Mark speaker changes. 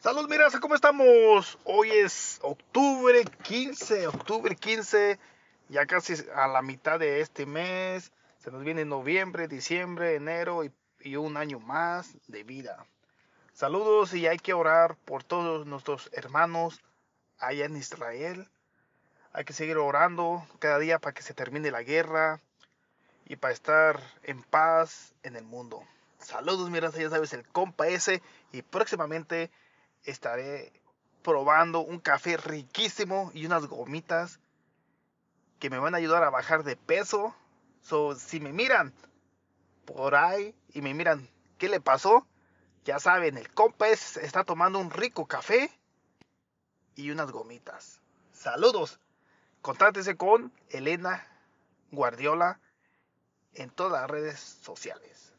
Speaker 1: Saludos, miras, ¿cómo estamos? Hoy es octubre 15, octubre 15, ya casi a la mitad de este mes. Se nos viene noviembre, diciembre, enero y, un año más de vida. Saludos y hay que orar por todos nuestros hermanos allá en Israel. Hay que seguir orando cada día para que se termine la guerra y para estar en paz en el mundo. Saludos, miras, ya sabes, el compa ese y próximamente estaré probando un café riquísimo y unas gomitas que me van a ayudar a bajar de peso. So, si me miran por ahí y me miran qué le pasó, ya saben, el compa está tomando un rico café y unas gomitas. Saludos. Contáctese con Elena Guardiola en todas las redes sociales.